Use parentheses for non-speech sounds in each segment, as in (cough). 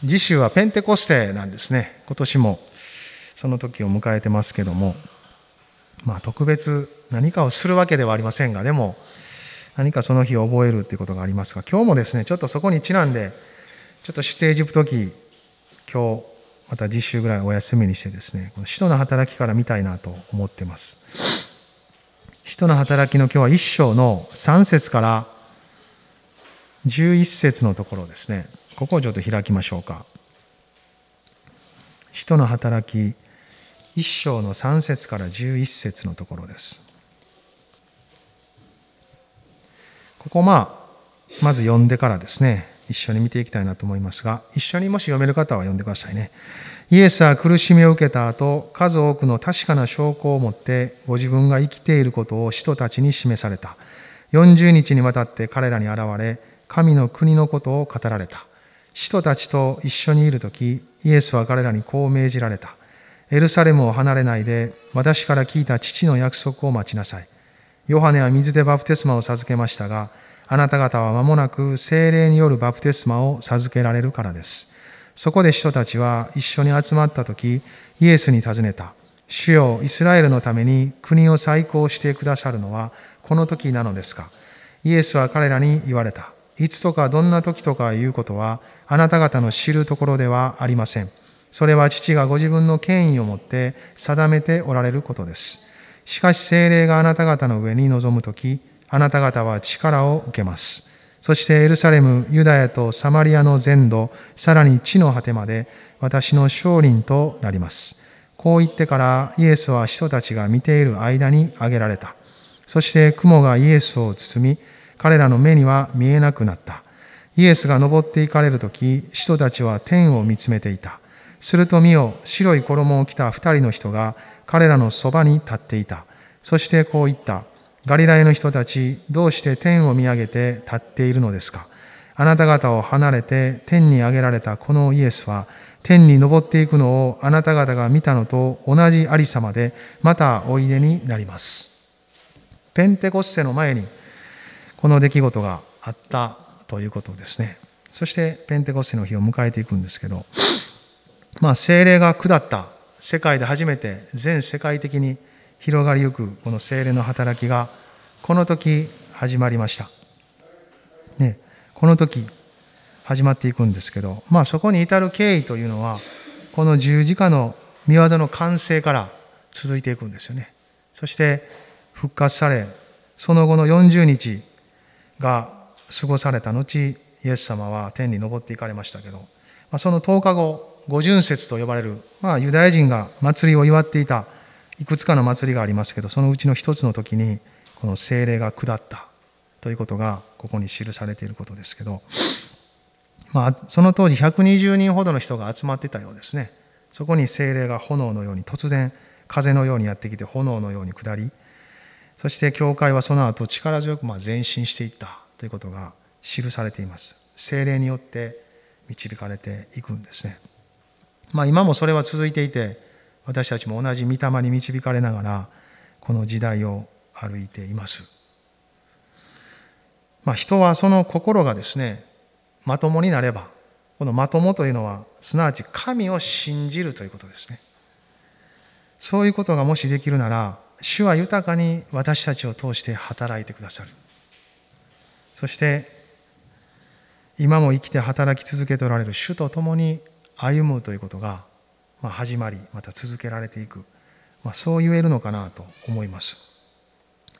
次週はペンテコステなんですね。今年もその時を迎えてますけども、まあ特別何かをするわけではありませんが、でも何かその日を覚えるっていうことがありますが、今日もですね、ちょっとそこにちなんで、ちょっと出エジプト記、今日、また実習ぐらいお休みにしてですね、この使徒の働きから見たいなと思ってます。使徒の働きの今日は一章の3節から11節のところですね。ここをちょっと開きましょうか。使徒の働き一章の3節から11節のところです。ここまあ、まず読んでからですね、一緒に見ていきたいなと思いますが、一緒にもし読める方は読んでくださいね。イエスは苦しみを受けた後、数多くの確かな証拠を持って、ご自分が生きていることを使徒たちに示された。40日にわたって彼らに現れ、神の国のことを語られた。使徒たちと一緒にいるとき、イエスは彼らにこう命じられた。エルサレムを離れないで、私から聞いた父の約束を待ちなさい。ヨハネは水でバプテスマを授けましたが、あなた方は間もなく精霊によるバプテスマを授けられるからです。そこで使徒たちは一緒に集まった時、イエスに尋ねた。主よ、イスラエルのために国を再興してくださるのはこの時なのですか？イエスは彼らに言われた。いつとかどんな時とかいうことはあなた方の知るところではありません。それは父がご自分の権威をもって定めておられることです。しかし精霊があなた方の上に臨むとき、あなた方は力を受けます。そしてエルサレム、ユダヤとサマリアの全土、さらに地の果てまで私の勝利となります。こう言ってからイエスは人たちが見ている間に挙げられた。そして雲がイエスを包み、彼らの目には見えなくなった。イエスが登っていかれるとき、人たちは天を見つめていた。すると見よ、白い衣を着た二人の人が彼らのそばに立っていた。そしてこう言った。ガリラヤの人たち、どうして天を見上げて立っているのですか？あなた方を離れて天に上げられたこのイエスは、天に昇っていくのをあなた方が見たのと同じありさまで、またおいでになります。ペンテコステの前に、この出来事があったということですね。そしてペンテコステの日を迎えていくんですけど、まあ、精霊が下った世界で初めて全世界的に広がりゆくこの精霊の働きがこの時始まりました。ね、この時始まっていくんですけど、まあ、そこに至る経緯というのはこの十字架の見業の完成から続いていくんですよね。そして復活されその後の40日が過ごされた後、イエス様は天に昇っていかれましたけど、まあ、その10日後、五巡節と呼ばれる、まあ、ユダヤ人が祭りを祝っていたいくつかの祭りがありますけど、そのうちの一つの時に、この精霊が下ったということが、ここに記されていることですけど、まあ、その当時120人ほどの人が集まってたようですね。そこに精霊が炎のように突然風のようにやってきて炎のように下りそして教会はその後力強くま前進していったということが記されています。精霊によって導かれていくんですね。まあ今もそれは続いていて、私たちも同じ御霊に導かれながら、この時代を歩いています。まあ人はその心がですね、まともになれば、このまともというのは、すなわち神を信じるということですね。そういうことがもしできるなら、主は豊かに私たちを通して働いてくださる。そして今も生きて働き続けておられる主と共に歩むということが始まりまた続けられていく、ま、そう言えるのかなと思います。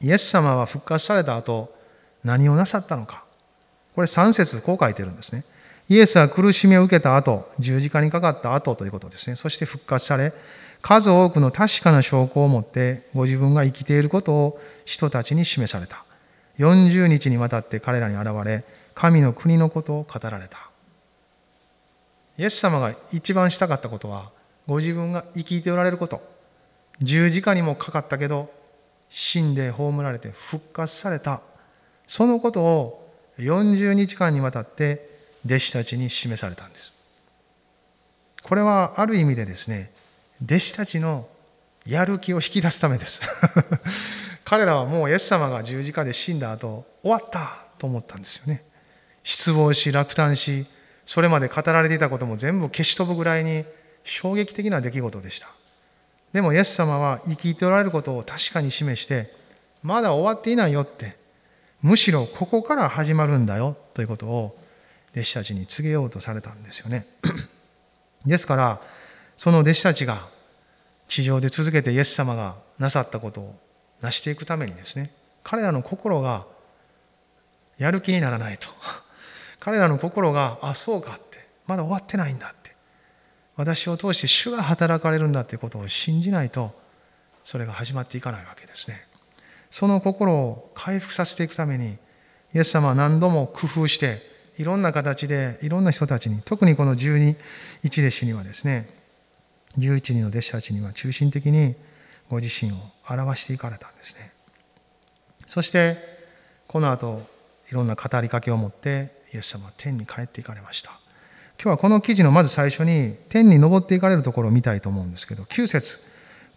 イエス様は復活された後何をなさったのかこれ3節こう書いてるんですね。イエスは苦しみを受けた後十字架にかかった後ということですね。そして復活され数多くの確かな証拠を持ってご自分が生きていることを人たちに示された。40日にわたって彼らに現れ、神の国のことを語られた。イエス様が一番したかったことは、ご自分が生きておられること。十字架にもかかったけど、死んで葬られて復活された。そのことを40日間にわたって弟子たちに示されたんです。これはある意味でですね、弟子たちのやる気を引き出すためです。(laughs) 彼らはもうイエス様が十字架で死んだ後終わったと思ったんですよね。失望し落胆しそれまで語られていたことも全部消し飛ぶぐらいに衝撃的な出来事でした。でもイエス様は生きておられることを確かに示してまだ終わっていないよってむしろここから始まるんだよということを弟子たちに告げようとされたんですよね。(clears throat) ですからその弟子たちが地上で続けてイエス様がなさったことを成していくためにですね彼らの心がやる気にならないと。(laughs) 彼らの心があそうかってまだ終わってないんだって。私を通して主が働かれるんだってことを信じないとそれが始まっていかないわけですね。その心を回復させていくためにイエス様は何度も工夫していろんな形でいろんな人たちに特にこの12一弟子にはですね11人の弟子たちには中心的にご自身を表していかれたんですね。そしてこの後いろんな語りかけを持ってイエス様は天に帰っていかれました。今日はこの記事のまず最初に天に昇っていかれるところを見たいと思うんですけど9節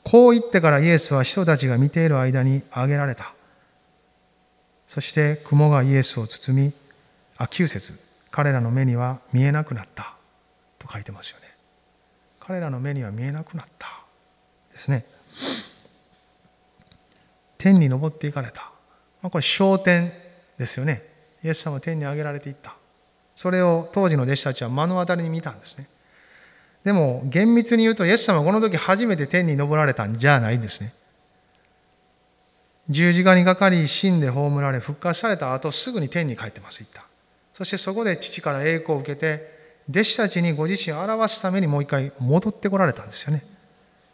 こう言ってからイエスは人たちが見ている間に挙げられた。そして雲がイエスを包みあ9節。彼らの目には見えなくなった。と書いてますよね。彼らの目には見えなくなった。ですね。天に昇っていかれた、まあ、これ昇天ですよね。イエス様は天に上げられていった。それを当時の弟子たちは目の当たりに見たんですね。でも厳密に言うとイエス様はこの時初めて天に昇られたんじゃないんですね。十字架にかかり死んで葬られ復活された後すぐに天に帰ってます行ったそしてそこで父から栄光を受けて弟子たちにご自身を表すためにもう一回戻ってこられたんですよね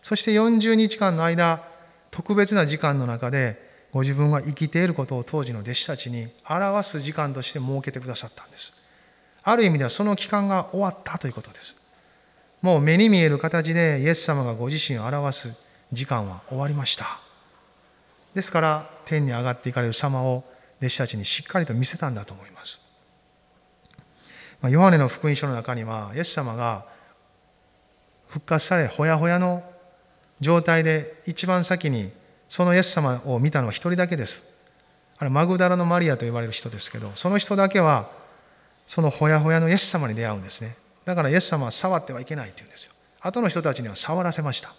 そして40日間の間特別な時間の中でご自分が生きていることを当時の弟子たちに表す時間として設けてくださったんです。ある意味ではその期間が終わったということです。もう目に見える形でイエス様がご自身を表す時間は終わりました。ですから天に上がっていかれる様を弟子たちにしっかりと見せたんだと思います。ま、ヨハネの福音書の中にはイエス様が復活されほやほやの状態で一番先にそのイエス様を見たのは一人だけです。あれマグダラのマリアと呼ばれる人ですけど、その人だけは、そのほやほやのイエス様に出会うんですね。だからイエス様は触ってはいけないって言うんですよ。後の人たちには触らせました。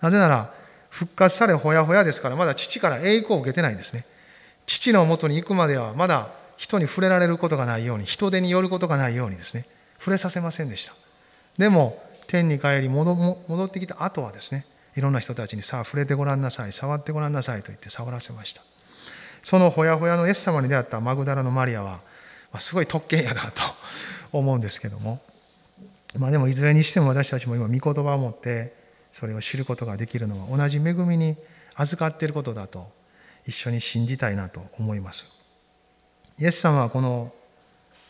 なぜなら、復活されほやほやですから、まだ父から栄光を受けてないんですね。父のもとに行くまでは、まだ人に触れられることがないように、人手によることがないようにですね、触れさせませんでした。でも、天に帰り戻ってきた後はですね、いろんな人たちにさあ触れてごらんなさい触ってごらんなさいと言って触らせました。そのほやほやのイエス様に出会ったマグダラのマリアは、ま、すごい特権やなと (laughs) 思うんですけども。まあでもいずれにしても私たちも今御言葉を持ってそれを知ることができるのは同じ恵みに預かっていることだと一緒に信じたいなと思います。イエス様はこの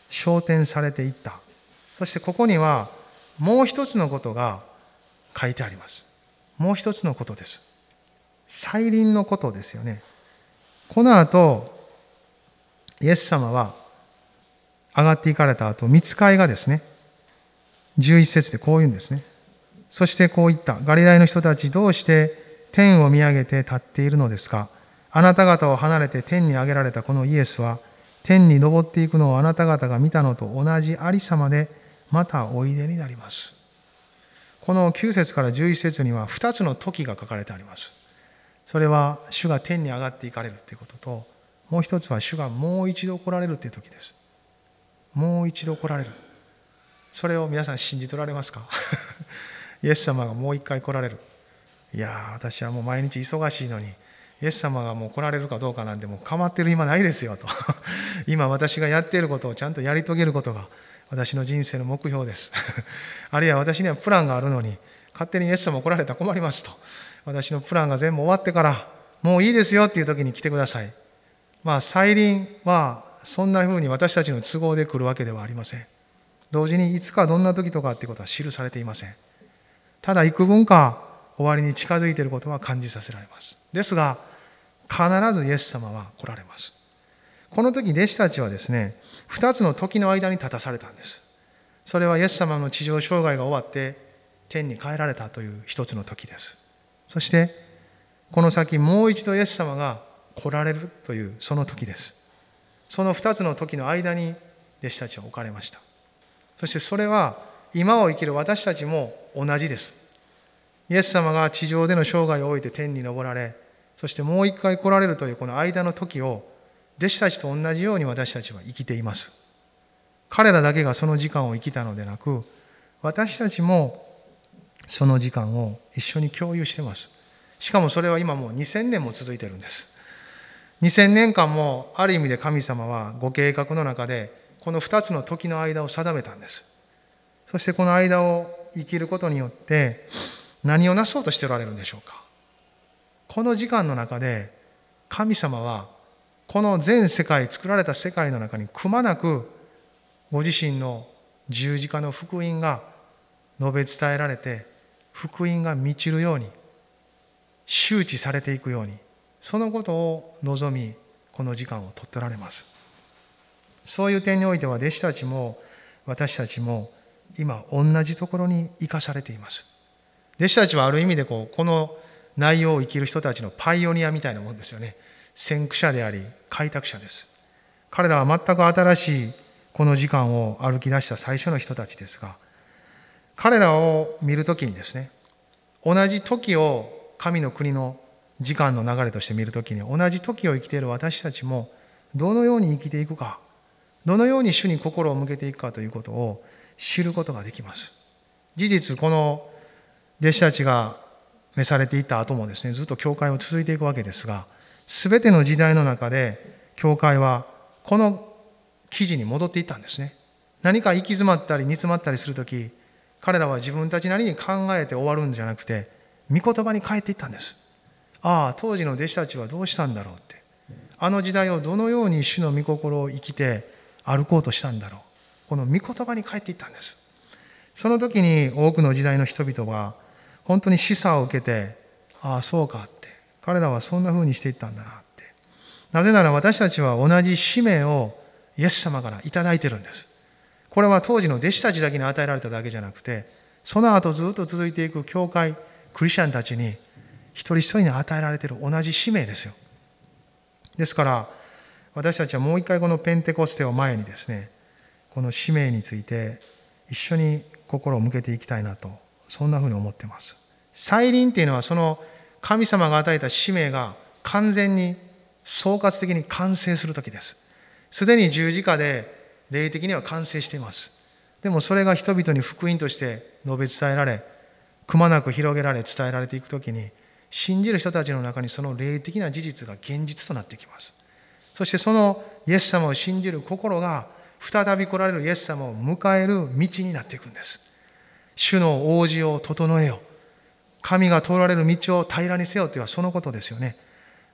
昇天されていったそしてここにはもう一つのことが書いてありますもう一つのことです。再臨のことですよね。この後、イエス様は上がっていかれた後、見つかいがですね、11節でこう言うんですね。そしてこう言った。ガリラヤの人たちどうして天を見上げて立っているのですかあなた方を離れて天に上げられたこのイエスは、天に昇っていくのをあなた方が見たのと同じありさまで、またおいでになります。この9節から11節には2つの時が書かれてあります。それは主が天に上がっていかれるということと、もう一つは主がもう一度来られるという時です。もう一度来られる。それを皆さん信じ取られますか？(laughs) イエス様がもう一回来られる。いや私はもう毎日忙しいのに、イエス様がもう来られるかどうかなんてもう構ってる暇ないですよと。(laughs) 今私がやっていることをちゃんとやり遂げることが私の人生の目標です。(laughs) あるいは私にはプランがあるのに、勝手にイエス様来られたら困りますと。私のプランが全部終わってから、もういいですよっていう時に来てください。まあ、再臨はそんな風に私たちの都合で来るわけではありません。同時にいつかどんな時とかっていうことは記されていません。ただ幾分か終わりに近づいていることは感じさせられます。ですが、必ずイエス様は来られます。この時弟子たちはですね、二つの時の間に立たされたんです。それはイエス様の地上生涯が終わって天に帰られたという一つの時です。そしてこの先もう一度イエス様が来られるというその時です。その二つの時の間に弟子たちは置かれました。そしてそれは今を生きる私たちも同じです。イエス様が地上での生涯を終えて天に昇られ、そしてもう一回来られるというこの間の時を、弟子たちと同じように私たちは生きています。彼らだけがその時間を生きたのでなく、私たちもその時間を一緒に共有しています。しかもそれは今もう2000年も続いているんです。2000年間もある意味で神様はご計画の中でこの2つの時の間を定めたんです。そしてこの間を生きることによって何をなそうとしておられるんでしょうか？この時間の中で神様はこの全世界作られた世界の中にくまなくご自身の十字架の福音が述べ伝えられて福音が満ちるように周知されていくようにそのことを望みこの時間を取っておられますそういう点においては弟子たちも私たちも今同じところに生かされています弟子たちはある意味でこうこの内容を生きる人たちのパイオニアみたいなもんですよね。先駆者であり開拓者です。彼らは全く新しいこの時間を歩き出した最初の人たちですが彼らを見るときにですね同じ時を神の国の時間の流れとして見るときに同じ時を生きている私たちもどのように生きていくかどのように主に心を向けていくかということを知ることができます。事実この弟子たちが召されていった後もですねずっと教会を続いていくわけですが全ての時代の中で教会はこの記事に戻っていったんですね。何か行き詰まったり煮詰まったりする時彼らは自分たちなりに考えて終わるんじゃなくて御言葉に変えていったんです。ああ当時の弟子たちはどうしたんだろうって。あの時代をどのように主の御心を生きて歩こうとしたんだろう。この御言葉に変えていったんです。その時に多くの時代の人々は本当に示唆を受けてああそうかって。彼らはそんな風にしていったんだなって。なぜなら私たちは同じ使命をイエス様から頂いてるんです。これは当時の弟子たちだけに与えられただけじゃなくてその後ずっと続いていく教会クリスチャンたちに一人一人に与えられている同じ使命ですよ。ですから私たちはもう一回このペンテコステを前にですねこの使命について一緒に心を向けていきたいなとそんなふうに思ってます。再臨っていうのはその神様が与えた使命が完全に総括的に完成する時です。すでに十字架で霊的には完成しています。でもそれが人々に福音として述べ伝えられくまなく広げられ伝えられていく時に信じる人たちの中にその霊的な事実が現実となってきます。そしてそのイエス様を信じる心が再び来られるイエス様を迎える道になっていくんです。主の王子を整えよ神が通られる道を平らにせよというのはそのことですよね。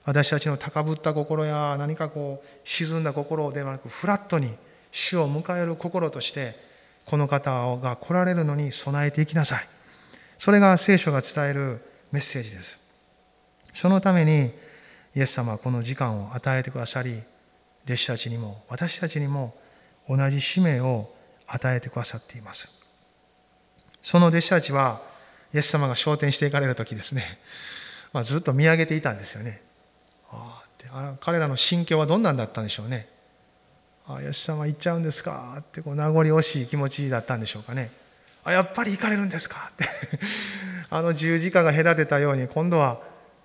私たちの高ぶった心や何かこう沈んだ心ではなくフラットに主を迎える心としてこの方が来られるのに備えていきなさい。それが聖書が伝えるメッセージです。そのためにイエス様はこの時間を与えてくださり弟子たちにも私たちにも同じ使命を与えてくださっています。その弟子たちはイエス様が昇天していかれる時ですね、まあ、ずっと見上げていたんですよね。ああ彼らの心境はどんなんだったんでしょうね。あイエス様行っちゃうんですか？ってこう名残惜しい気持ちだったんでしょうかね。あやっぱり行かれるんですか？って。あの十字架が隔てたように今度は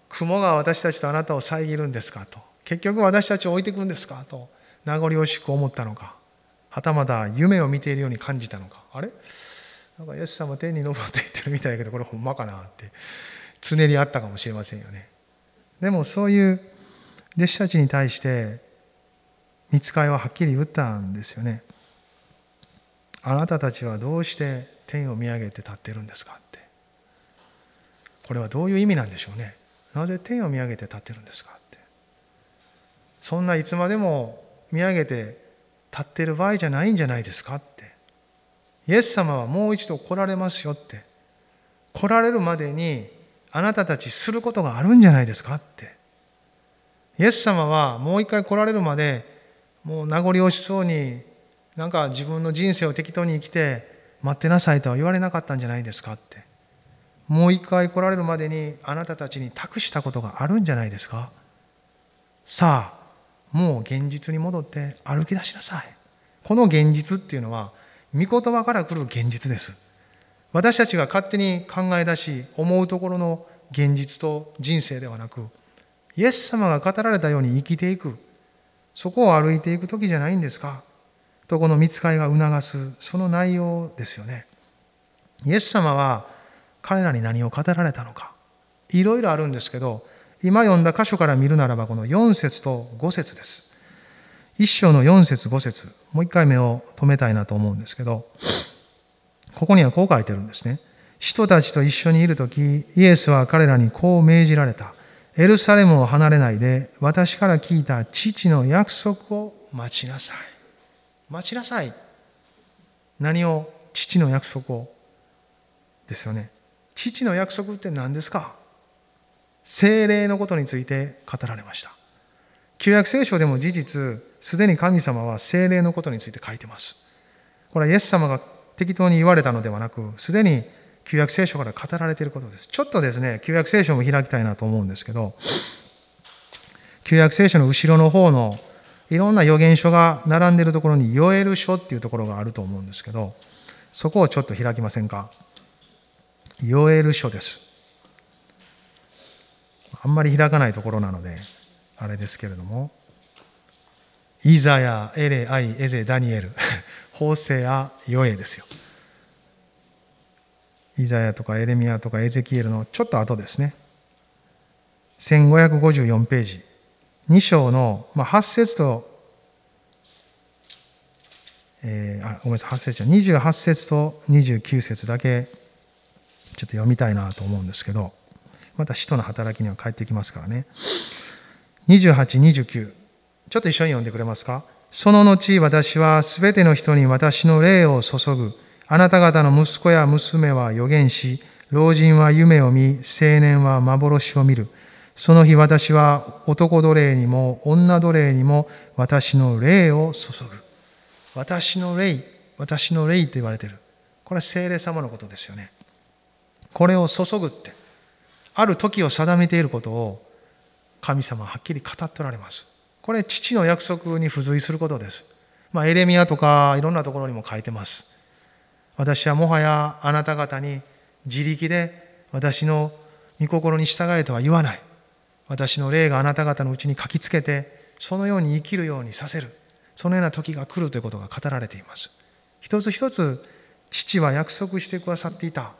雲が私たちとあなたを遮るんですか？と。結局私たちを置いていくんですか？と名残惜しく思ったのかはたまた夢を見ているように感じたのか。あれ？なんかイエス様天に昇っていってるみたいだけどこれほんまかなって常にあったかもしれませんよね。でもそういう弟子たちに対して見つかいははっきり言ったんですよね。あなたたちはどうして天を見上げて立ってるんですかって。これはどういう意味なんでしょうね。なぜ天を見上げて立ってるんですかって。そんないつまでも見上げて立ってる場合じゃないんじゃないですかっイエス様はもう一度来られますよって。来られるまでにあなたたちすることがあるんじゃないですかって。イエス様はもう一回来られるまでもう名残惜しそうになんか自分の人生を適当に生きて待ってなさいとは言われなかったんじゃないですかって。もう一回来られるまでにあなたたちに託したことがあるんじゃないですか。さあもう現実に戻って歩き出しなさい。この現実っていうのは御言葉から来る現実です。私たちが勝手に考え出し思うところの現実と人生ではなくイエス様が語られたように生きていく。そこを歩いていく時じゃないんですか？とこの見つかりが促すその内容ですよね。イエス様は彼らに何を語られたのか？いろいろあるんですけど今読んだ箇所から見るならばこの4節と5節です。一章の4節5節もう一回目を止めたいなと思うんですけどここにはこう書いてるんですね。人たちと一緒にいる時イエスは彼らにこう命じられた。エルサレムを離れないで私から聞いた父の約束を待ちなさい。待ちなさい。何を父の約束を？ですよね。父の約束って何ですか？精霊のことについて語られました。旧約聖書でも事実すでに神様は精霊のことについて書いてます。これはイエス様が適当に言われたのではなくすでに旧約聖書から語られていることです。ちょっとですね旧約聖書も開きたいなと思うんですけど旧約聖書の後ろの方のいろんな予言書が並んでいるところにヨエル書っていうところがあると思うんですけどそこをちょっと開きませんか？ヨエル書です。あんまり開かないところなのであれですけれども。イザヤ、エレ、アイ、エゼ、ダニエル、ホーセア、ヨエですよ。イザヤとかエレミアとかエゼキエルのちょっと後ですね。1554ページ。2章の、まあ、8節と、えー、あごめんなさい、8節じゃ28節と29節だけちょっと読みたいなと思うんですけど、また使徒の働きには帰ってきますからね。28、29。ちょっと一緒に読んでくれますか？その後、私はすべての人に私の霊を注ぐ。あなた方の息子や娘は予言し、老人は夢を見、青年は幻を見る。その日私は男奴隷にも女奴隷にも私の霊を注ぐ。私の霊、私の霊と言われている。これは聖霊様のことですよね。これを注ぐって、ある時を定めていることを神様ははっきり語っておられます。これ父の約束に付随することです。まあ、エレミアとかいろんなところにも書いてます。私はもはやあなた方に自力で私の御心に従えとは言わない。私の霊があなた方のうちに書きつけて、そのように生きるようにさせる。そのような時が来るということが語られています。一つ一つ父は約束してくださっていた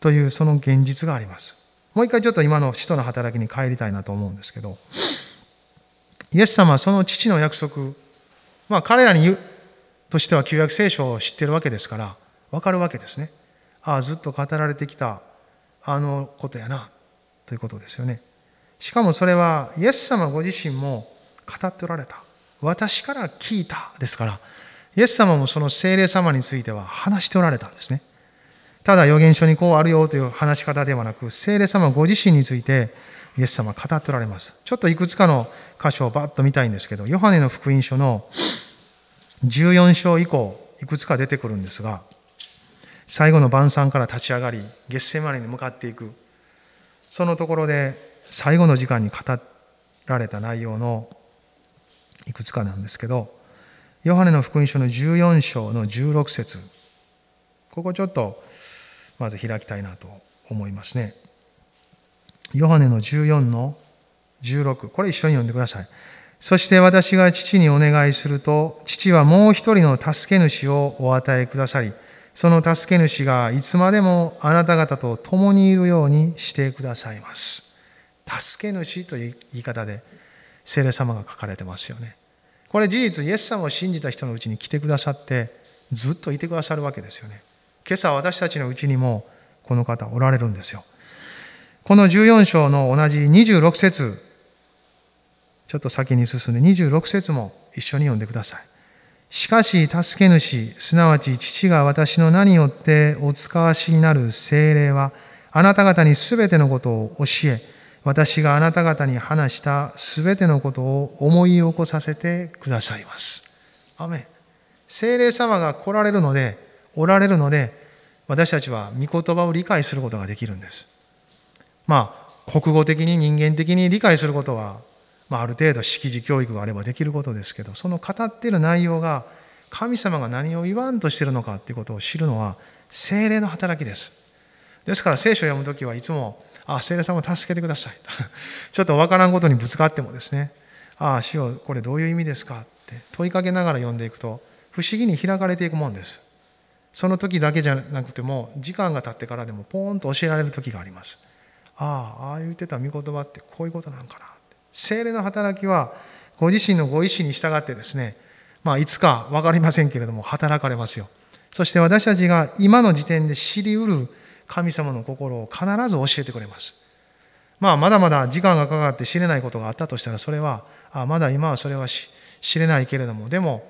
というその現実があります。もう一回ちょっと今の使徒の働きに帰りたいなと思うんですけど、イエス様はその父の約束、まあ彼らに言うとしては旧約聖書を知ってるわけですから、わかるわけですね。ああ、ずっと語られてきたあのことやな、ということですよね。しかもそれはイエス様ご自身も語っておられた。私から聞いたですから、イエス様もその精霊様については話しておられたんですね。ただ預言書にこうあるよという話し方ではなく、聖霊様ご自身についてイエス様語っておられます。ちょっといくつかの箇所をバッと見たいんですけど、ヨハネの福音書の14章以降、いくつか出てくるんですが、最後の晩餐から立ち上がり、月世までに向かっていく、そのところで最後の時間に語られた内容のいくつかなんですけど、ヨハネの福音書の14章の16節ここちょっとまず開きたいなと思いますね。ヨハネの14の16これ一緒に読んでください。そして私が父にお願いすると父はもう一人の助け主をお与えくださりその助け主がいつまでもあなた方と共にいるようにしてくださいます。助け主という言い方で聖霊様が書かれてますよね。これ事実イエス様を信じた人のうちに来てくださってずっといてくださるわけですよね。今朝私たちのうちにもこの方おられるんですよ。この14章の同じ26節ちょっと先に進んで26節も一緒に読んでください。しかし、助け主、すなわち父が私の名によってお使わしになる精霊は、あなた方にすべてのことを教え、私があなた方に話したすべてのことを思い起こさせてくださいます。アメ精霊様が来られるので、おられるので、私たちは御言葉を理解することができるんです。まあ、国語的に人間的に理解することは、まあ、ある程度識字教育があればできることですけど、その語っている内容が神様が何を言わんとしてるのかということを知るのは精霊の働きです。ですから聖書を読むときはいつも、あ、精霊様を助けてください。(laughs) ちょっとわからんことにぶつかってもですね、ああ、主よこれどういう意味ですか？って問いかけながら読んでいくと、不思議に開かれていくもんです。その時だけじゃなくても、時間が経ってからでもポーンと教えられる時があります。ああ、あ言ってた御言葉ってこういうことなんかな。精霊の働きは、ご自身のご意志に従ってですね、まあ、いつか分かりませんけれども、働かれますよ。そして私たちが今の時点で知りうる神様の心を必ず教えてくれます。まあ、まだまだ時間がかかって知れないことがあったとしたら、それは、あまだ今はそれは知れないけれども、でも、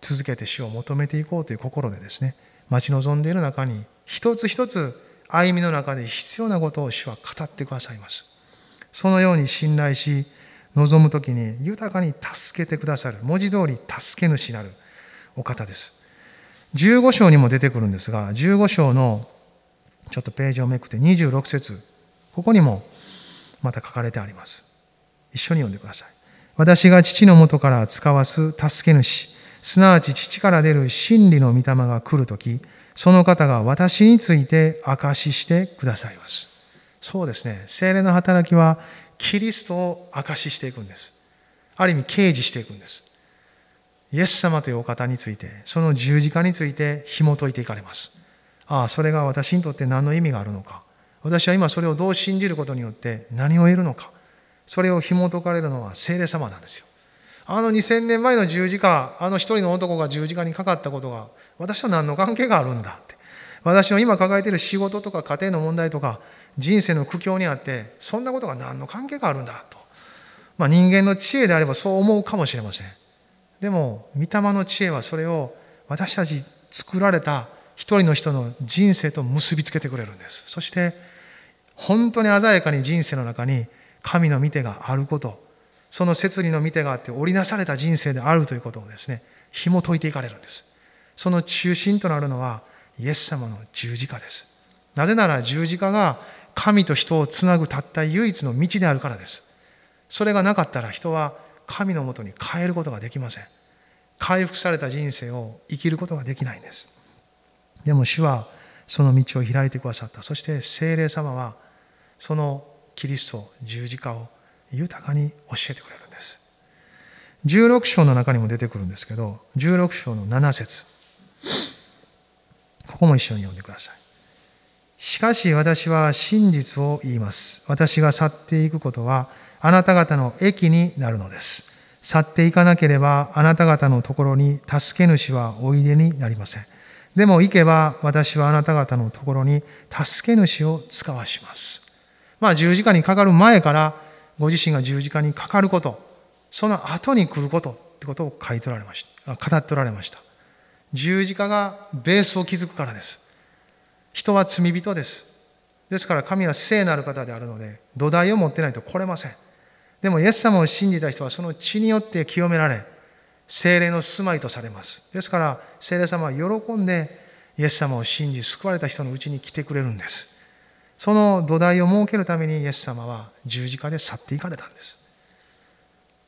続けて死を求めていこうという心でですね、待ち望んでいる中に、一つ一つ歩みの中で必要なことを主は語ってくださいます。そのように信頼し、望む時に豊かに助けてくださる、文字通り助け主なるお方です。15章にも出てくるんですが、15章のちょっとページをめくって26節ここにもまた書かれてあります。一緒に読んでください。私が父のもとから使わす助け主、すなわち父から出る真理の御霊が来るとき、その方が私について証ししてくださいます。そうですね。精霊の働きはキリストを証ししていくんです。ある意味、掲示していくんです。イエス様というお方について、その十字架について紐解いていかれます。ああ、それが私にとって何の意味があるのか。私は今それをどう信じることによって何を得るのか。それを紐解かれるのは聖霊様なんですよ。あの2000年前の十字架、あの一人の男が十字架にかかったことが、私と何の関係があるんだって。私の今抱えている仕事とか家庭の問題とか、人生の苦境にあって、そんなことが何の関係があるんだと。まあ、人間の知恵であればそう思うかもしれません。でも、御霊の知恵はそれを私たち作られた一人の人の人生と結びつけてくれるんです。そして、本当に鮮やかに人生の中に神の見てがあること、その摂理の見てがあって織りなされた人生であるということをですね、紐解いていかれるんです。その中心となるのはイエス様の十字架です。なぜなら十字架が神と人をつなぐたった唯一の道であるからです。それがなかったら人は神のもとに変えることができません。回復された人生を生きることができないんです。でも主はその道を開いてくださった。そして聖霊様はそのキリスト、十字架を豊かに教えてくれるんです。16章の中にも出てくるんですけど、16章の7節ここも一緒に読んでください。しかし私は真実を言います。私が去っていくことはあなた方の益になるのです。去っていかなければあなた方のところに助け主はおいでになりません。でも行けば私はあなた方のところに助け主を使わします。まあ十字架にかかる前からご自身が十字架にかかること、その後に来ることってことを書いておられました。語っておられました。十字架がベースを築くからです。人は罪人です。ですから神は聖なる方であるので、土台を持ってないと来れません。でも、イエス様を信じた人はその血によって清められ、精霊の住まいとされます。ですから、精霊様は喜んで、イエス様を信じ、救われた人のうちに来てくれるんです。その土台を設けるために、イエス様は十字架で去っていかれたんです。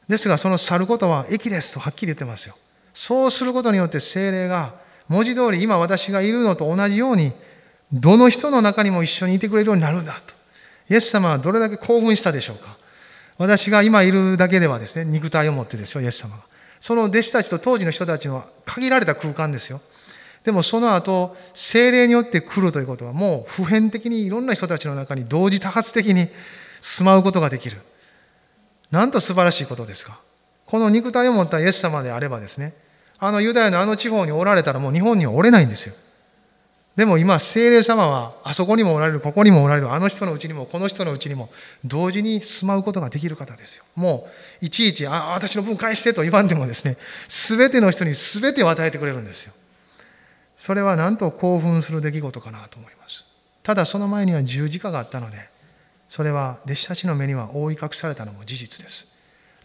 ですが、その去ることは益ですとはっきり言ってますよ。そうすることによって精霊が、文字通り今私がいるのと同じように、どの人の中にも一緒にいてくれるようになるんだと。イエス様はどれだけ興奮したでしょうか。私が今いるだけではですね、肉体を持ってですよ、イエス様が。その弟子たちと当時の人たちの限られた空間ですよ。でもその後、精霊によって来るということはもう普遍的にいろんな人たちの中に同時多発的に住まうことができる。なんと素晴らしいことですか。この肉体を持ったイエス様であればですね、あのユダヤのあの地方におられたらもう日本にはおれないんですよ。でも今、精霊様は、あそこにもおられる、ここにもおられる、あの人のうちにも、この人のうちにも、同時に住まうことができる方ですよ。もう、いちいち、あ、私の分返してと言わんでもですね、すべての人にすべてを与えてくれるんですよ。それはなんと興奮する出来事かなと思います。ただその前には十字架があったので、それは弟子たちの目には覆い隠されたのも事実です。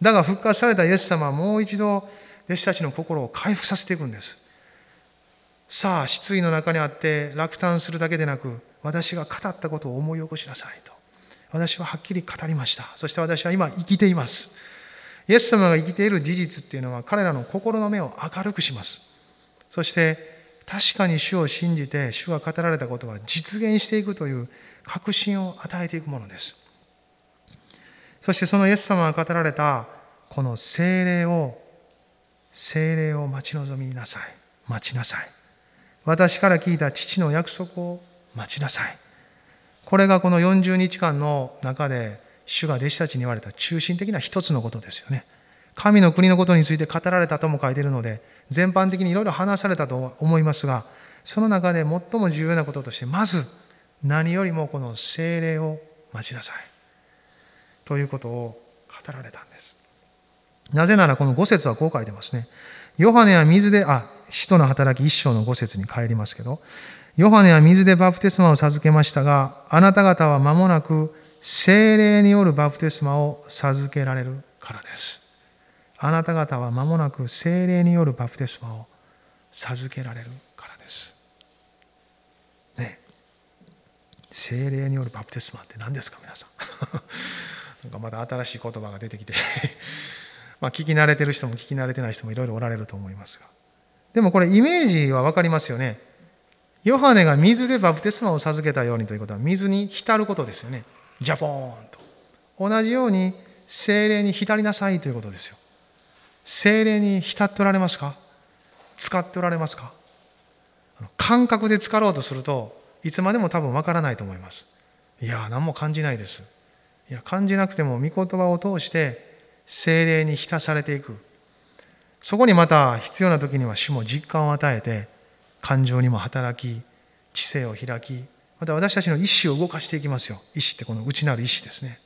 だが復活されたイエス様はもう一度弟子たちの心を回復させていくんです。さあ、失意の中にあって落胆するだけでなく、私が語ったことを思い起こしなさいと。私ははっきり語りました。そして私は今生きています。イエス様が生きている事実っていうのは彼らの心の目を明るくします。そして確かに主を信じて主が語られたことは実現していくという確信を与えていくものです。そしてそのイエス様が語られたこの精霊を精霊を待ち望みなさい。待ちなさい。私から聞いた父の約束を待ちなさい。これがこの40日間の中で主が弟子たちに言われた中心的な一つのことですよね。神の国のことについて語られたとも書いているので全般的にいろいろ話されたと思いますがその中で最も重要なこととしてまず何よりもこの精霊を待ちなさい。ということを語られたんです。なぜならこの5節はこう書いてますね。ヨハネは水であ使徒の働き一章の5節に帰りますけどヨハネは水でバプテスマを授けましたがあなた方は間もなく精霊によるバプテスマを授けられるからです。あなた方は間もなく精霊によるバプテスマを授けられるからです。ね精霊によるバプテスマって何ですか皆さん。(laughs) なんかまだ新しい言葉が出てきて (laughs) ま聞き慣れてる人も聞き慣れてない人もいろいろおられると思いますが。でもこれイメージは分かりますよね。ヨハネが水でバプテスマを授けたようにということは水に浸ることですよね。ジャポーンと。同じように精霊に浸りなさいということですよ。精霊に浸っておられますか？使っておられますか？感覚で使ろうとするといつまでも多分わからないと思います。いや何も感じないです。いや感じなくても御言葉を通して精霊に浸されていく。そこにまた必要な時には主も実感を与えて感情にも働き知性を開きまた私たちの意志を動かしていきますよ。意志ってこの内なる意志ですね。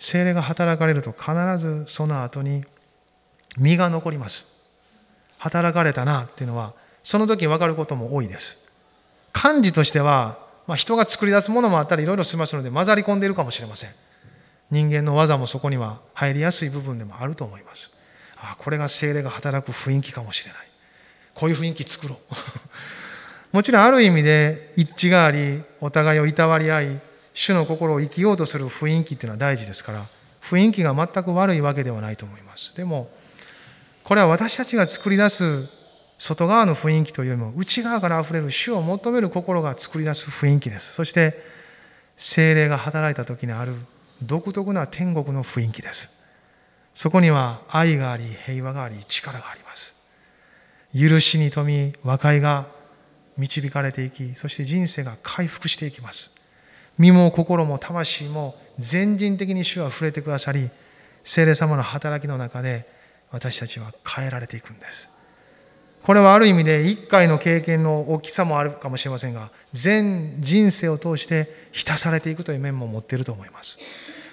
精霊が働かれると必ずその後に身が残ります。働かれたなっていうのはその時分かることも多いです。漢字としては、まあ、人が作り出すものもあったりいろいろしますので混ざり込んでいるかもしれません。人間の技もそこには入りやすい部分でもあると思います。あこれが精霊が働く雰囲気かもしれない。こういう雰囲気作ろう。(laughs) もちろんある意味で一致がありお互いをいたわり合い主の心を生きようとする雰囲気っていうのは大事ですから雰囲気が全く悪いわけではないと思います。でもこれは私たちが作り出す外側の雰囲気というよりも内側からあふれる主を求める心が作り出す雰囲気です。そして精霊が働いた時にある独特な天国の雰囲気です。そこには愛があり平和があり力があります。許しに富み和解が導かれていきそして人生が回復していきます。身も心も魂も全人的に主は触れてくださり聖霊様の働きの中で私たちは変えられていくんです。これはある意味で一回の経験の大きさもあるかもしれませんが全人生を通して浸されていくという面も持っていると思います。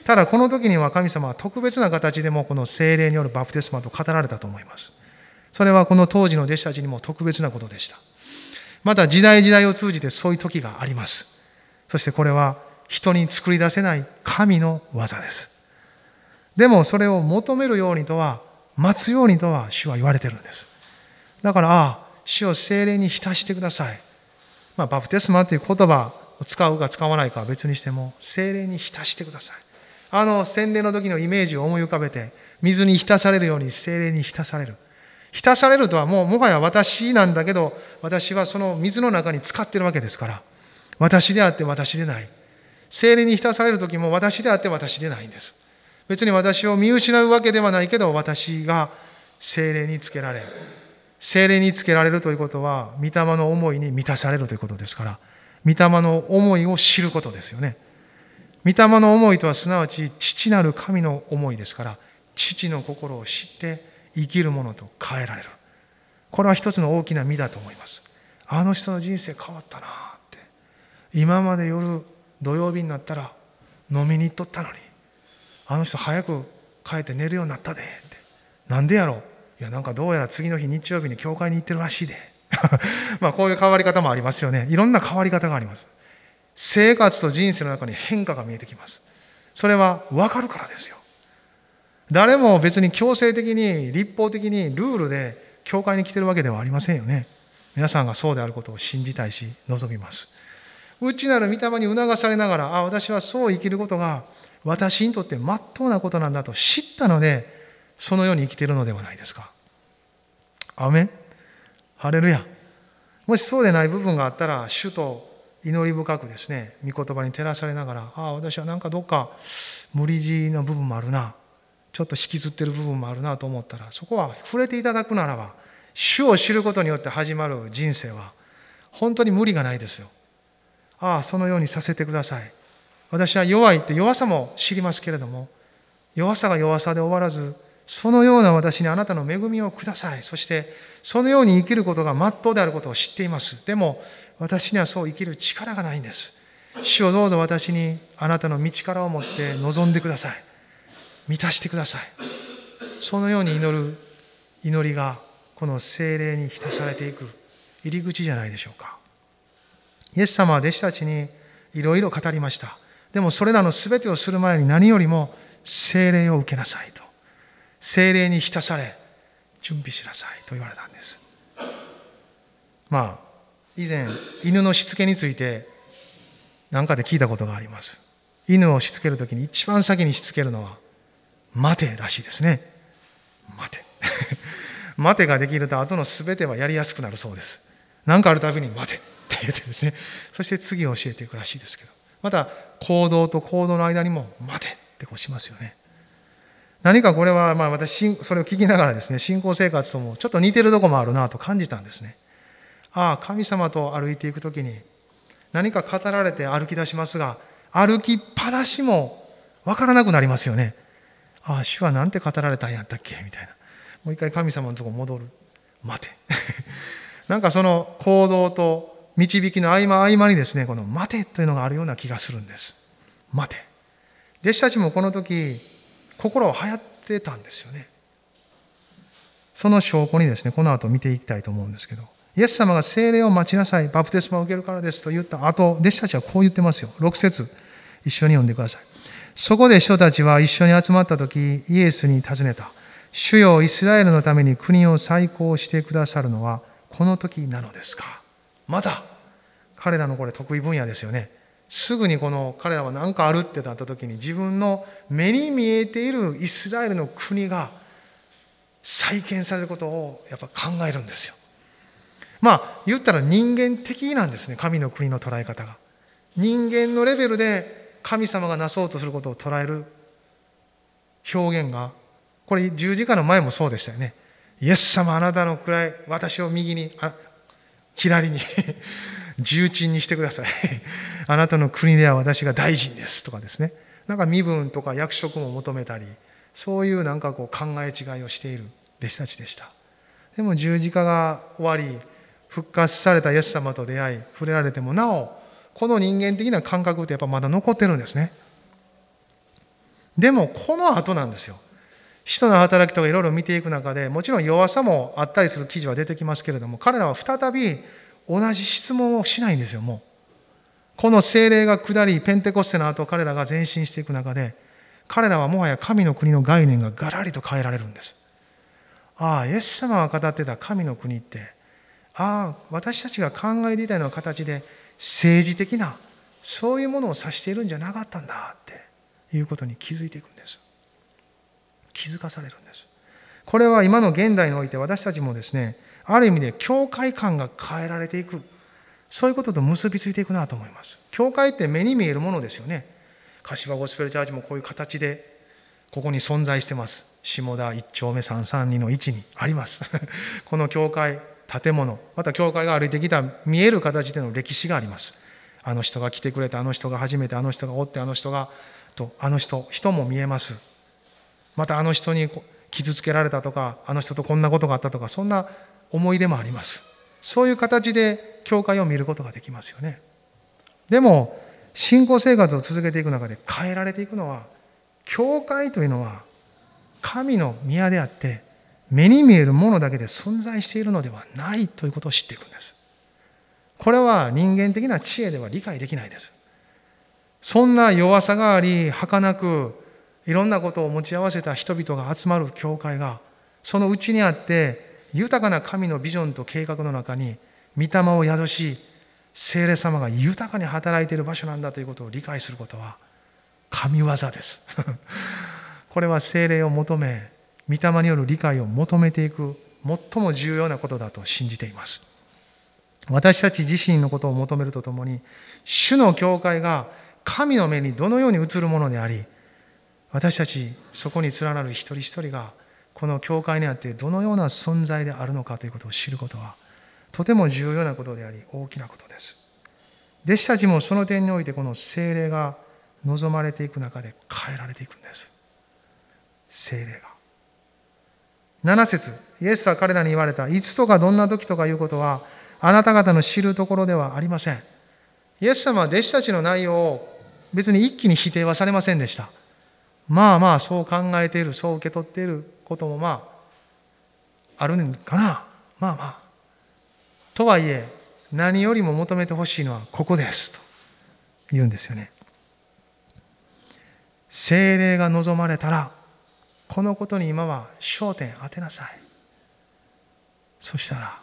ただこの時には神様は特別な形でもこの精霊によるバプテスマと語られたと思います。それはこの当時の弟子たちにも特別なことでした。また時代時代を通じてそういう時があります。そしてこれは人に作り出せない神の技です。でもそれを求めるようにとは、待つようにとは主は言われてるんです。だから、ああ、主を精霊に浸してください。まあ、バプテスマという言葉を使うか使わないかは別にしても、精霊に浸してください。あの洗礼の時のイメージを思い浮かべて、水に浸されるように精霊に浸される。浸されるとはもうもはや私なんだけど、私はその水の中に浸かってるわけですから。私であって私でない。精霊に浸される時も私であって私でないんです。別に私を見失うわけではないけど、私が精霊につけられ、精霊につけられるということは、御霊の思いに満たされるということですから、御霊の思いを知ることですよね。御霊の思いとはすなわち父なる神の思いですから、父の心を知って生きるものと変えられる。これは一つの大きな実だと思います。あの人の人生変わったな。今まで夜土曜日になったら飲みに行っとったのにあの人早く帰って寝るようになったでって。なんでやろいやなんかどうやら次の日日曜日に教会に行ってるらしいで。(laughs) まあこういう変わり方もありますよね。いろんな変わり方があります。生活と人生の中に変化が見えてきます。それは分かるからですよ。誰も別に強制的に立法的にルールで教会に来てるわけではありませんよね。皆さんがそうであることを信じたいし望みます。内なる御霊に促されながら、あ、私はそう生きることが私にとって真っ当なことなんだと知ったので、そのように生きているのではないですか。アメハレルヤ。もしそうでない部分があったら、主と祈り深くですね、御言葉に照らされながら、ああ、私はなんかどっか無理強いの部分もあるな、ちょっと引きずってる部分もあるなと思ったら、そこは触れていただくならば、主を知ることによって始まる人生は、本当に無理がないですよ。ああ、そのようにさせてください。私は弱いって弱さも知りますけれども、弱さが弱さで終わらず、そのような私にあなたの恵みをください。そして、そのように生きることが真っ当であることを知っています。でも、私にはそう生きる力がないんです。主をどうぞ私にあなたの道からを持って望んでください。満たしてください。そのように祈る祈りがこの精霊に浸されていく入り口じゃないでしょうか。イエス様は弟子たちにいろいろ語りました。でもそれらの全てをする前に何よりも精霊を受けなさいと。精霊に浸され、準備しなさいと言われたんです。まあ、以前、犬のしつけについて何かで聞いたことがあります。犬をしつけるときに一番先にしつけるのは、待てらしいですね。待て。(laughs) 待てができると後の全てはやりやすくなるそうです。何かあるたびに待てって言ってですね、そして次を教えていくらしいですけど、また行動と行動の間にも待てってこうしますよね。何かこれは、まあ私、それを聞きながらですね、信仰生活ともちょっと似てるとこもあるなと感じたんですね。ああ、神様と歩いていくときに、何か語られて歩き出しますが、歩きっぱなしもわからなくなりますよね。ああ、主は何て語られたんやったっけ？みたいな。もう一回神様のとこ戻る。待て。(laughs) なんかその行動と導きの合間合間にですね、この待てというのがあるような気がするんです。待て。弟子たちもこの時、心を流行ってたんですよね。その証拠にですね、この後見ていきたいと思うんですけど、イエス様が聖霊を待ちなさい、バプテスマを受けるからですと言った後、弟子たちはこう言ってますよ。6節一緒に読んでください。そこで人たちは一緒に集まった時、イエスに尋ねた。主よイスラエルのために国を再興してくださるのはこの時なのですか？まだ彼らのこれ得意分野ですよね。すぐにこの彼らは何かあるってなった時に自分の目に見えているイスラエルの国が再建されることをやっぱ考えるんですよ。まあ言ったら人間的なんですね神の国の捉え方が。人間のレベルで神様がなそうとすることを捉える表現がこれ十字架の前もそうでしたよね。イエス様あなたの位私を右に左に重鎮にしてください。あなたの国では私が大臣ですとかですね。なんか身分とか役職も求めたり、そういうなんかこう考え違いをしている弟子たちでした。でも十字架が終わり、復活されたイエス様と出会い、触れられてもなお、この人間的な感覚ってやっぱまだ残ってるんですね。でもこの後なんですよ。使徒の働きとかいろいろ見ていく中で、もちろん弱さもあったりする記事は出てきますけれども、彼らは再び同じ質問をしないんですよ、もう。この精霊が下り、ペンテコステの後、彼らが前進していく中で、彼らはもはや神の国の概念がガラリと変えられるんです。ああ、イエス様が語ってた神の国って、ああ、私たちが考えていたような形で政治的な、そういうものを指しているんじゃなかったんだっていうことに気づいていくんです。気づかされるんです。これは今の現代において私たちもですね、ある意味で教会観が変えられていく。そういうことと結びついていくなと思います。教会って目に見えるものですよね。柏ゴスペルチャーチもこういう形でここに存在してます。下田1丁目332の位置にあります。(laughs) この教会建物また教会が歩いてきた見える形での歴史があります。あの人が来てくれてあの人が初めてあの人がおってあの人がとあの人人も見えます。またあの人に傷つけられたとかあの人とこんなことがあったとかそんな思い出もあります。そういう形で教会を見ることができますよね。でも、信仰生活を続けていく中で変えられていくのは、教会というのは神の宮であって、目に見えるものだけで存在しているのではないということを知っていくんです。これは人間的な知恵では理解できないです。そんな弱さがあり、儚く、いろんなことを持ち合わせた人々が集まる教会が、そのうちにあって、豊かな神のビジョンと計画の中に御霊を宿し聖霊様が豊かに働いている場所なんだということを理解することは神業です (laughs) これは聖霊を求め御霊による理解を求めていく最も重要なことだと信じています。私たち自身のことを求めるとともに、主の教会が神の目にどのように映るものであり、私たちそこに連なる一人一人がこの教会にあってどのような存在であるのかということを知ることはとても重要なことであり大きなことです。弟子たちもその点においてこの精霊が望まれていく中で変えられていくんです。精霊が。7節イエスは彼らに言われた。いつとかどんな時とかいうことはあなた方の知るところではありません。イエス様は弟子たちの内容を別に一気に否定はされませんでした。まあまあそう考えている、そう受け取っていることもまああるんかな。まあまあ。とはいえ、何よりも求めてほしいのはここですと言うんですよね。精霊が望まれたら、このことに今は焦点当てなさい。そしたら、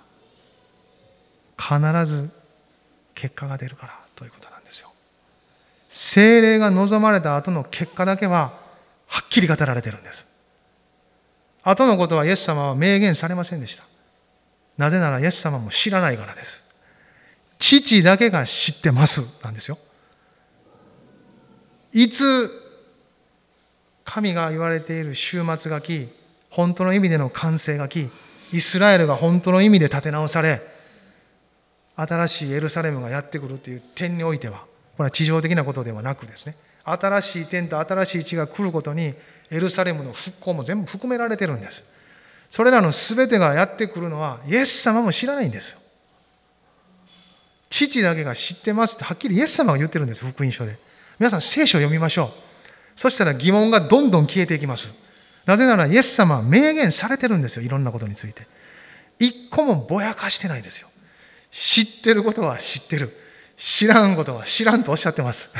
必ず結果が出るからということなんですよ。精霊が望まれた後の結果だけははっきり語られてるんです。後のことはイエス様は明言されませんでした。なぜならイエス様も知らないからです。父だけが知ってますなんですよ。いつ神が言われている終末が来、本当の意味での完成が来、イスラエルが本当の意味で立て直され、新しいエルサレムがやってくるという点においては、これは地上的なことではなくですね、新しい点と新しい地が来ることに、エルサレムの復興も全部含められてるんです。それらの全てがやってくるのは、イエス様も知らないんですよ。父だけが知ってますってはっきりイエス様が言ってるんです、福音書で。皆さん聖書を読みましょう。そしたら疑問がどんどん消えていきます。なぜならイエス様は明言されてるんですよ、いろんなことについて。一個もぼやかしてないですよ。知ってることは知ってる。知らんことは知らんとおっしゃってます。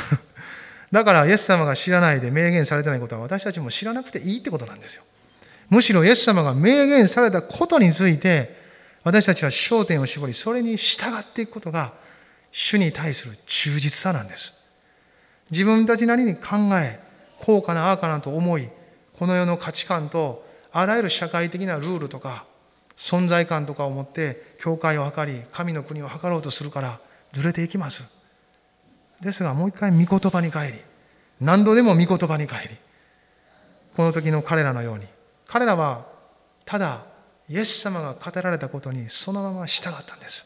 だからイエス様が知らないで明言されてないことは私たちも知らなくていいってことなんですよ。むしろイエス様が明言されたことについて私たちは焦点を絞りそれに従っていくことが主に対する忠実さなんです。自分たちなりに考え、こうかなああかなと思い、この世の価値観とあらゆる社会的なルールとか存在感とかを持って教会を図り神の国を図ろうとするからずれていきますですがもう一回御言葉に帰り何度でも御言葉に帰りこの時の彼らのように彼らはただイエス様が語られたことにそのまま従ったんです。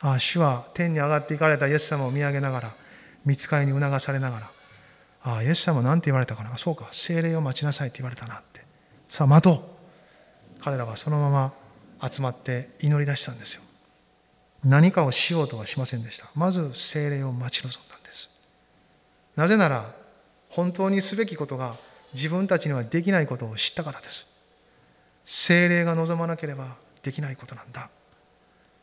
ああ主は天に上がっていかれたイエス様を見上げながら見つかりに促されながらああイエス様何て言われたかな。そうか精霊を待ちなさいって言われたなって。さあ待とう。彼らはそのまま集まって祈り出したんですよ。何かをしようとはしませんでした。まず精霊を待ち望んだんです。なぜなら本当にすべきことが自分たちにはできないことを知ったからです。精霊が望まなければできないことなんだ。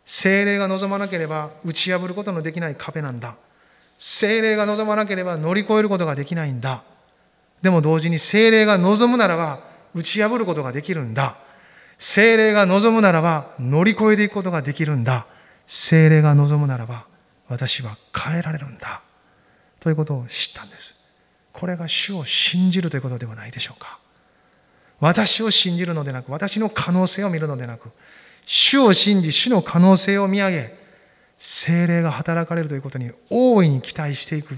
精霊が望まなければ打ち破ることのできない壁なんだ。精霊が望まなければ乗り越えることができないんだ。でも同時に精霊が望むならば打ち破ることができるんだ。精霊が望むならば乗り越えていくことができるんだ。精霊が望むならば私は変えられるんだ。ということを知ったんです。これが主を信じるということではないでしょうか。私を信じるのでなく、私の可能性を見るのでなく、主を信じ、主の可能性を見上げ、精霊が働かれるということに大いに期待していく。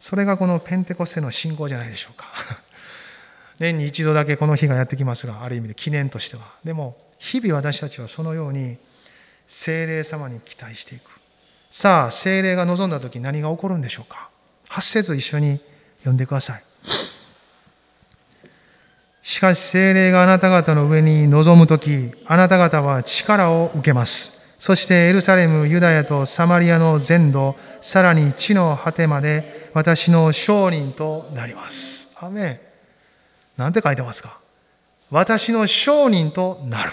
それがこのペンテコステの信仰じゃないでしょうか。(laughs) 年に一度だけこの日がやってきますが、ある意味で記念としては。でも、日々私たちはそのように精霊様に期待していく。さあ、精霊が望んだ時何が起こるんでしょうか？8節一緒に読んでください。しかし精霊があなた方の上に臨む時、あなた方は力を受けます。そしてエルサレム、ユダヤとサマリアの全土、さらに地の果てまで私の証人となります。アメン。なんて書いてますか？私の証人となる。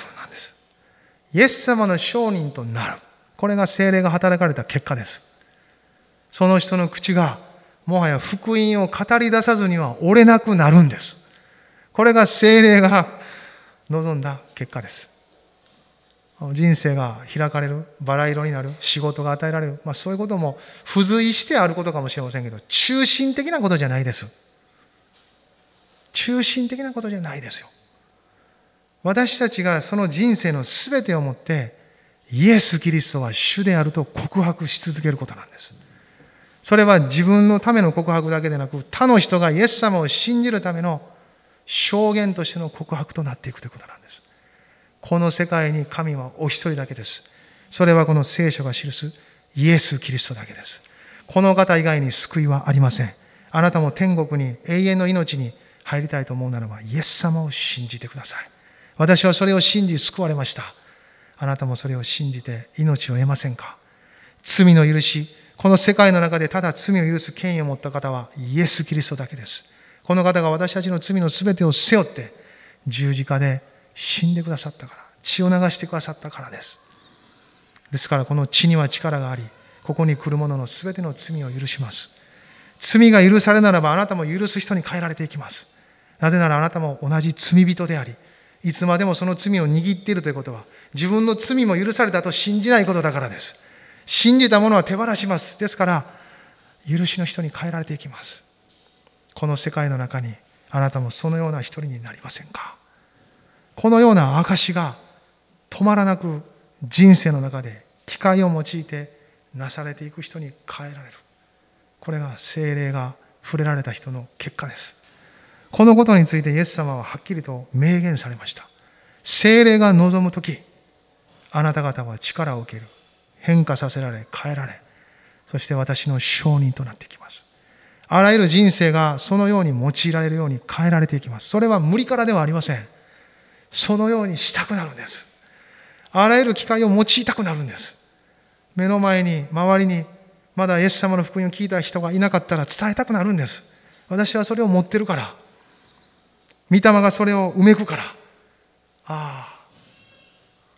イエス様の証人となる。これが精霊が働かれた結果です。その人の口がもはや福音を語り出さずには折れなくなるんです。これが精霊が望んだ結果です。人生が開かれる、バラ色になる、仕事が与えられる、まあ、そういうことも付随してあることかもしれませんけど、中心的なことじゃないです。中心的なことじゃないですよ。私たちがその人生の全てをもってイエス・キリストは主であると告白し続けることなんです。それは自分のための告白だけでなく他の人がイエス様を信じるための証言としての告白となっていくということなんです。この世界に神はお一人だけです。それはこの聖書が記すイエス・キリストだけです。この方以外に救いはありません。あなたも天国に永遠の命に入りたいと思うならばイエス様を信じてください。私はそれを信じ救われました。あなたもそれを信じて命を得ませんか？罪の許し、この世界の中でただ罪を許す権威を持った方はイエス・キリストだけです。この方が私たちの罪の全てを背負って十字架で死んでくださったから、血を流してくださったからです。ですからこの血には力があり、ここに来る者の全ての罪を許します。罪が許されならばあなたも許す人に変えられていきます。なぜならあなたも同じ罪人であり、いつまでもその罪を握っているということは、自分の罪も許されたと信じないことだからです。信じたものは手放します。ですから、許しの人に変えられていきます。この世界の中に、あなたもそのような一人になりませんかこのような証が止まらなく人生の中で機会を用いてなされていく人に変えられる。これが精霊が触れられた人の結果です。このことについてイエス様ははっきりと明言されました。精霊が望むとき、あなた方は力を受ける。変化させられ、変えられ、そして私の証人となっていきます。あらゆる人生がそのように用いられるように変えられていきます。それは無理からではありません。そのようにしたくなるんです。あらゆる機会を用いたくなるんです。目の前に、周りに、まだイエス様の福音を聞いた人がいなかったら伝えたくなるんです。私はそれを持ってるから。御霊がそれを埋めくから、ああ、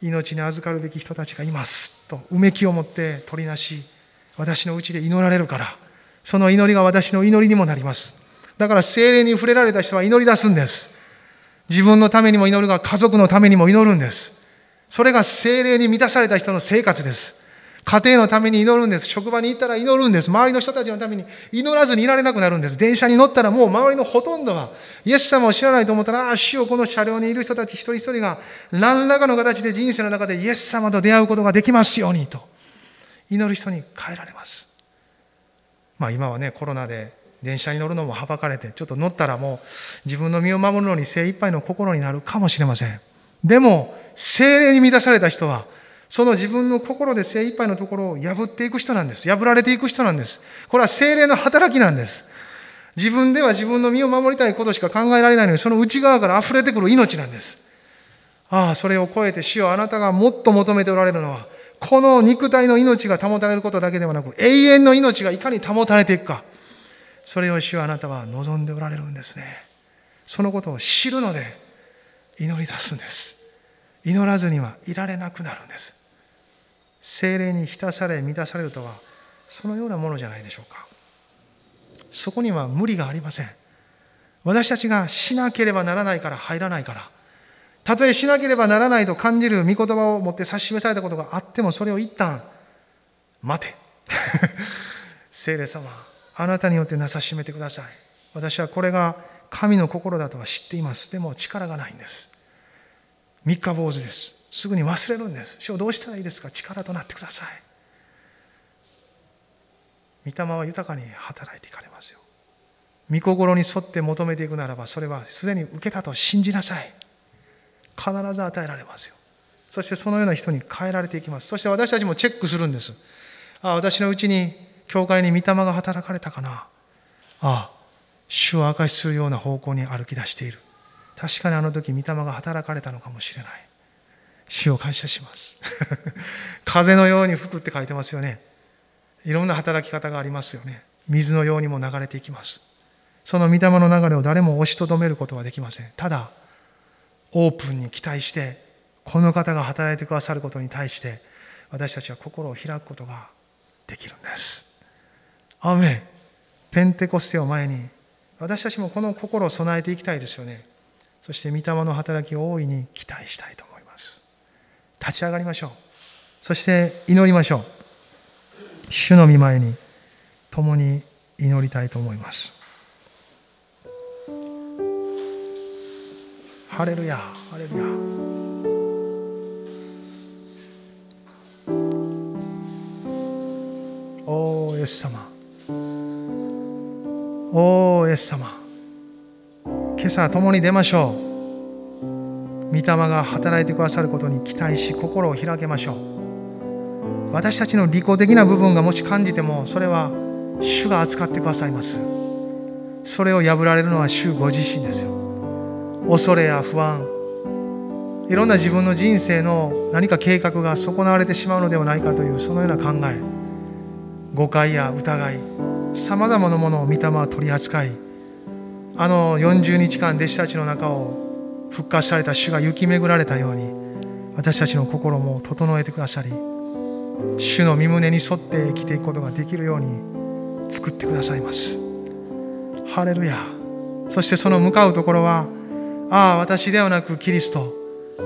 命に預かるべき人たちがいますと、うめきを持って取りなし、私のうちで祈られるから、その祈りが私の祈りにもなります。だから精霊に触れられた人は祈り出すんです。自分のためにも祈るが、家族のためにも祈るんです。それが精霊に満たされた人の生活です。家庭のために祈るんです。職場に行ったら祈るんです。周りの人たちのために祈らずにいられなくなるんです。電車に乗ったらもう周りのほとんどは、イエス様を知らないと思ったら、ああ、主よこの車両にいる人たち一人一人が、何らかの形で人生の中でイエス様と出会うことができますようにと、祈る人に変えられます。まあ今はね、コロナで電車に乗るのもはばかれて、ちょっと乗ったらもう自分の身を守るのに精一杯の心になるかもしれません。でも、精霊に満たされた人は、その自分の心で精一杯のところを破っていく人なんです。破られていく人なんです。これは精霊の働きなんです。自分では自分の身を守りたいことしか考えられないのに、その内側から溢れてくる命なんです。ああ、それを超えて主よあなたがもっと求めておられるのは、この肉体の命が保たれることだけではなく、永遠の命がいかに保たれていくか。それを主よあなたは望んでおられるんですね。そのことを知るので祈り出すんです。祈らずにはいられなくなるんです。精霊に浸され満たされるとはそのようなものじゃないでしょうか。そこには無理がありません。私たちがしなければならないから入らないからたとえしなければならないと感じる御言葉を持って指し示されたことがあってもそれを一旦待て。(laughs) 聖霊様あなたによってなさしめてください。私はこれが神の心だとは知っています。でも力がないんです。三日坊主ですすぐに忘れるんです。主どうしたらいいですか？力となってください。御霊は豊かに働いていかれますよ。御心に沿って求めていくならば、それはすでに受けたと信じなさい。必ず与えられますよ。そしてそのような人に変えられていきます。そして私たちもチェックするんです。ああ、私のうちに教会に御霊が働かれたかな。ああ、主を明かしするような方向に歩き出している。確かにあの時御霊が働かれたのかもしれない。主を感謝します。(laughs) 風のように吹くって書いてますよね。いろんな働き方がありますよね。水のようにも流れていきます。その御霊の流れを誰も押しとどめることはできません。ただ、オープンに期待して、この方が働いてくださることに対して、私たちは心を開くことができるんです。アーメン。ペンテコステを前に、私たちもこの心を備えていきたいですよね。そして御霊の働きを大いに期待したいと思います。立ち上がりましょう。そして祈りましょう。主の御前に共に祈りたいと思います。ハレルヤハレルヤ。おおイエス様。おおイエス様。今朝共に出ましょう。御霊が働いてくださることに期待し心を開けましょう。私たちの利己的な部分がもし感じてもそれは主が扱ってくださいます。それを破られるのは主ご自身ですよ。恐れや不安。いろんな自分の人生の何か計画が損なわれてしまうのではないかというそのような考え。誤解や疑い。さまざまなものを御霊は取り扱いあの40日間弟子たちの中を復活された主が行き巡られたように私たちの心も整えてくださり主の身胸に沿って生きていくことができるように作ってくださいます。ハレルヤ。そしてその向かうところはああ私ではなくキリスト。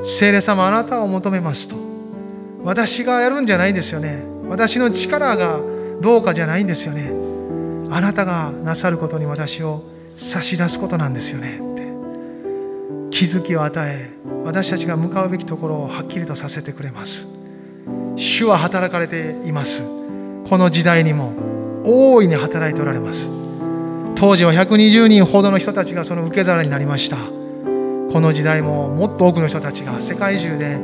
聖霊様あなたを求めますと。私がやるんじゃないんですよね。私の力がどうかじゃないんですよね。あなたがなさることに私を差し出すことなんですよね。って。気づきを与え私たちが向かうべきところをはっきりとさせてくれます。主は働かれています。この時代にも大いに働いておられます。当時は120人ほどの人たちがその受け皿になりました。この時代ももっと多くの人たちが世界中で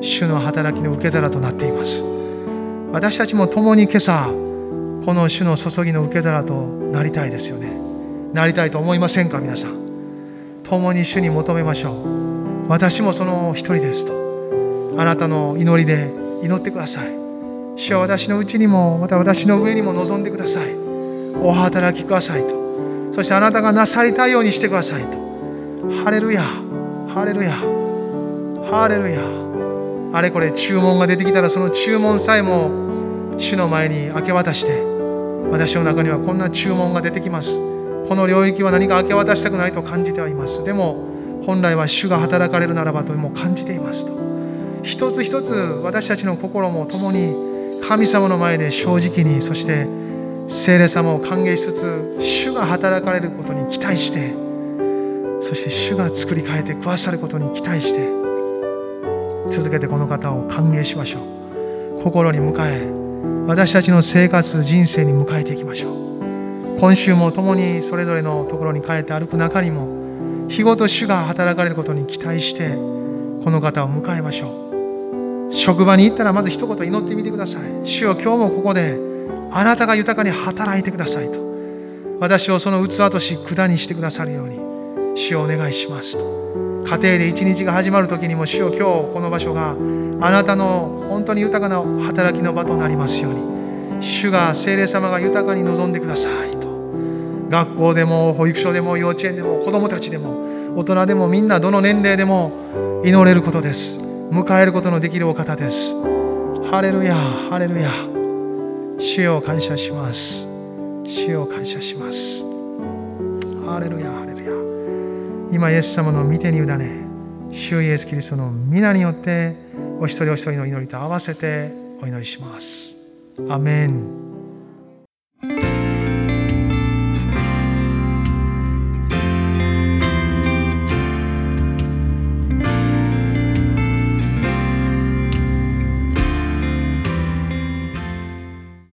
主の働きの受け皿となっています。私たちも共に今朝この主の注ぎの受け皿となりたいですよね。なりたいと思いませんか皆さん？共に主に求めましょう。私もその一人ですと。あなたの祈りで祈ってください。主は私のうちにもまた私の上にも望んでください。お働きくださいと。そしてあなたがなさりたいようにしてくださいと。ハレルヤハレルヤハレルヤ。あれこれ注文が出てきたらその注文さえも主の前に明け渡して私の中にはこんな注文が出てきます。この領域は何か明け渡したくないと感じてはいます。でも本来は主が働かれるならばとも感じていますと。一つ一つ私たちの心も共に神様の前で正直にそして聖霊様を歓迎しつつ主が働かれることに期待してそして主が作り変えてくださることに期待して続けてこの方を歓迎しましょう。心に迎え私たちの生活人生に迎えていきましょう。今週も共にそれぞれのところに帰って歩く中にも日ごと主が働かれることに期待してこの方を迎えましょう。職場に行ったらまず一言祈ってみてください。主よ今日もここであなたが豊かに働いてくださいと。私をその器とし管にしてくださるように主をお願いしますと。家庭で一日が始まる時にも主よ今日この場所があなたの本当に豊かな働きの場となりますように。主が聖霊様が豊かに望んでください。学校でも保育所でも幼稚園でも子どもたちでも大人でもみんなどの年齢でも祈れることです。迎えることのできるお方です。ハレルヤハレルヤ。主よ感謝します。主よ感謝します。ハレルヤハレルヤ。今イエス様の御手に委ね主イエスキリストの皆によってお一人お一人の祈りと合わせてお祈りします。アメン。